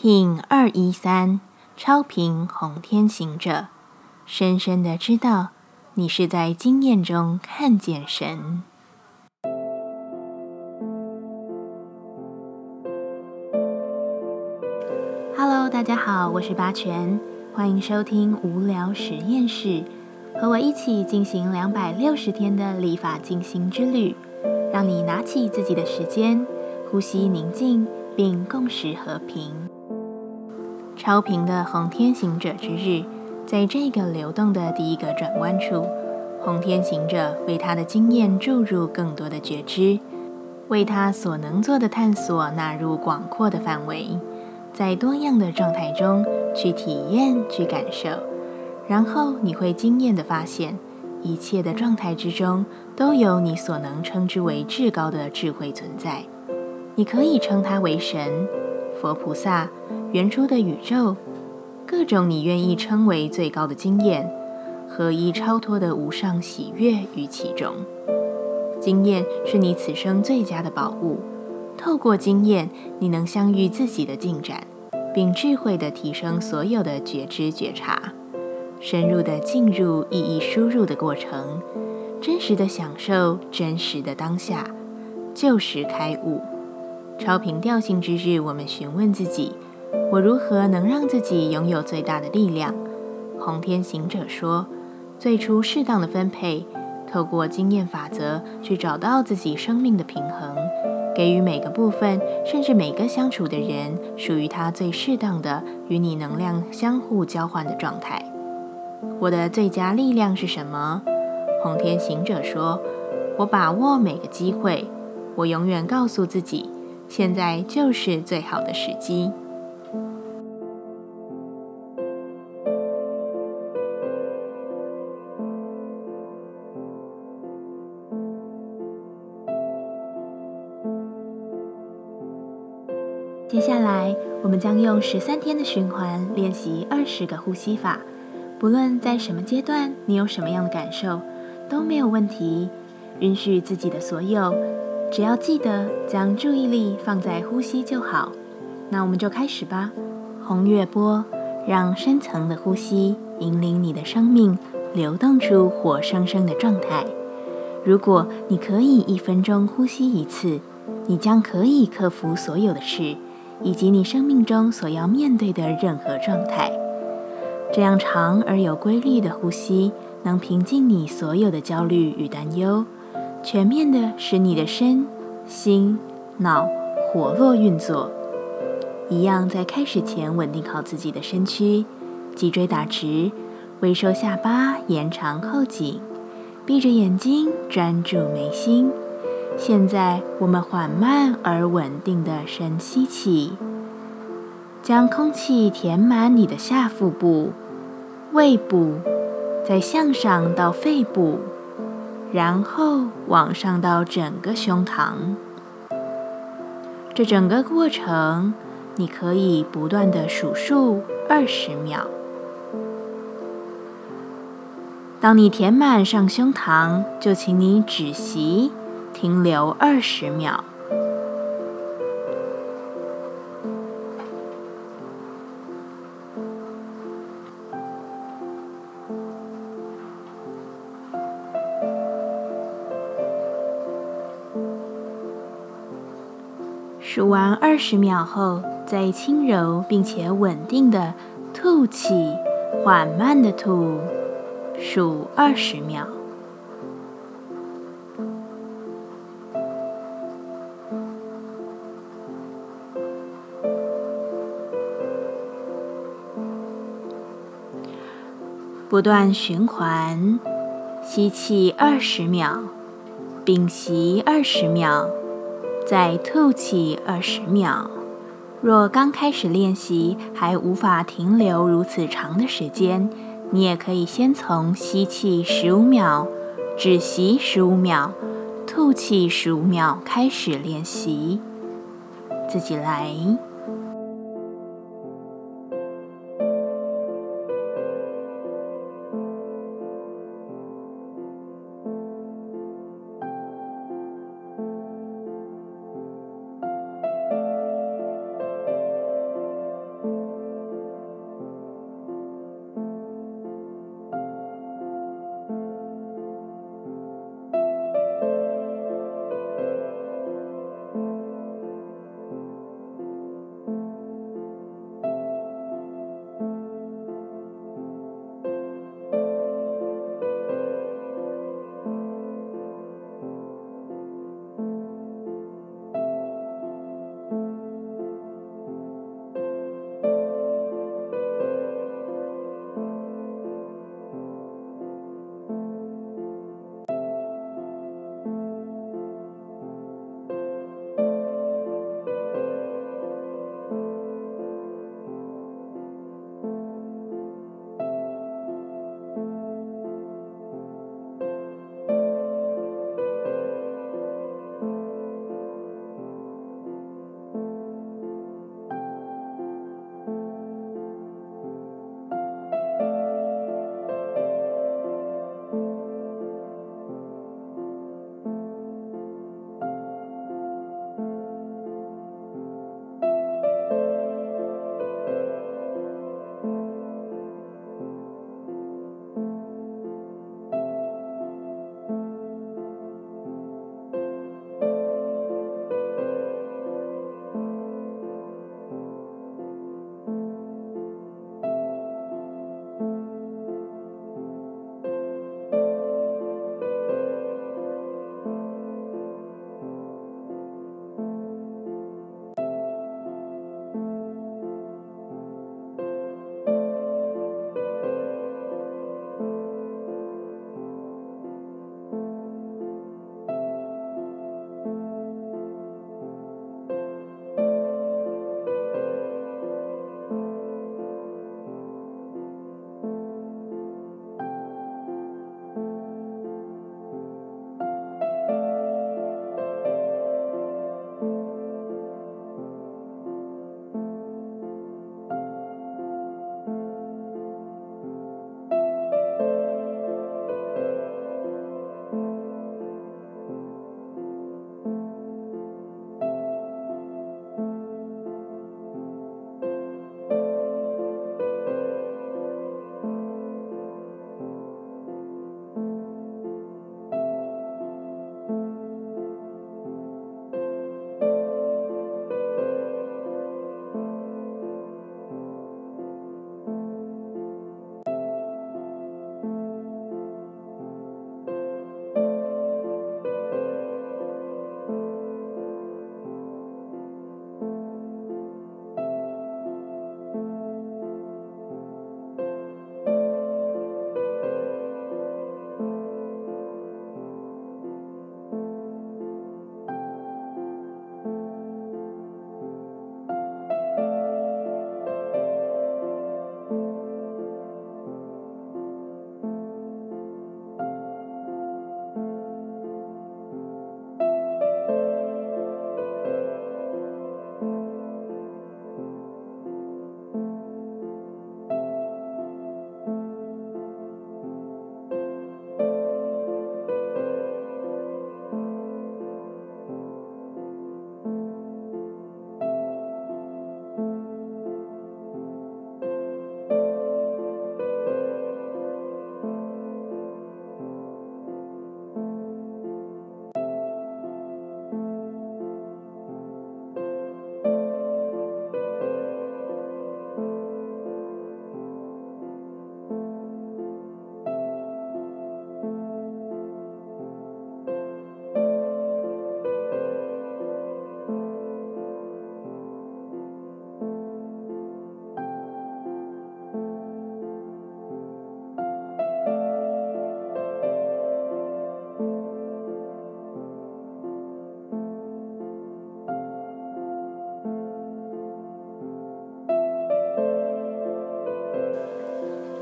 King 二一三超频红天行者，深深的知道你是在经验中看见神。Hello，大家好，我是八全，欢迎收听无聊实验室，和我一起进行两百六十天的立法进行之旅，让你拿起自己的时间，呼吸宁静，并共识和平。超频的红天行者之日，在这个流动的第一个转弯处，红天行者为他的经验注入更多的觉知，为他所能做的探索纳入广阔的范围，在多样的状态中去体验、去感受，然后你会惊艳的发现，一切的状态之中都有你所能称之为至高的智慧存在，你可以称它为神、佛菩萨。原初的宇宙，各种你愿意称为最高的经验，合一超脱的无上喜悦于其中。经验是你此生最佳的宝物。透过经验，你能相遇自己的进展，并智慧地提升所有的觉知觉察，深入地进入意义输入的过程，真实的享受真实的当下，就是开悟。超频调性之日，我们询问自己。我如何能让自己拥有最大的力量？红天行者说：“最初适当的分配，透过经验法则去找到自己生命的平衡，给予每个部分，甚至每个相处的人，属于他最适当的与你能量相互交换的状态。”我的最佳力量是什么？红天行者说：“我把握每个机会，我永远告诉自己，现在就是最好的时机。”接下来，我们将用十三天的循环练习二十个呼吸法。不论在什么阶段，你有什么样的感受，都没有问题。允许自己的所有，只要记得将注意力放在呼吸就好。那我们就开始吧。红月波，让深层的呼吸引领你的生命流动出活生生的状态。如果你可以一分钟呼吸一次，你将可以克服所有的事。以及你生命中所要面对的任何状态，这样长而有规律的呼吸，能平静你所有的焦虑与担忧，全面的使你的身心脑活络运作。一样在开始前稳定好自己的身躯，脊椎打直，微收下巴，延长后颈，闭着眼睛专注眉心。现在，我们缓慢而稳定的深吸气，将空气填满你的下腹部、胃部，再向上到肺部，然后往上到整个胸膛。这整个过程，你可以不断的数数二十秒。当你填满上胸膛，就请你止息。停留二十秒，数完二十秒后，再轻柔并且稳定的吐气，缓慢的吐，数二十秒。不断循环，吸气二十秒，屏息二十秒，再吐气二十秒。若刚开始练习还无法停留如此长的时间，你也可以先从吸气十五秒、止息十五秒、吐气十五秒开始练习，自己来。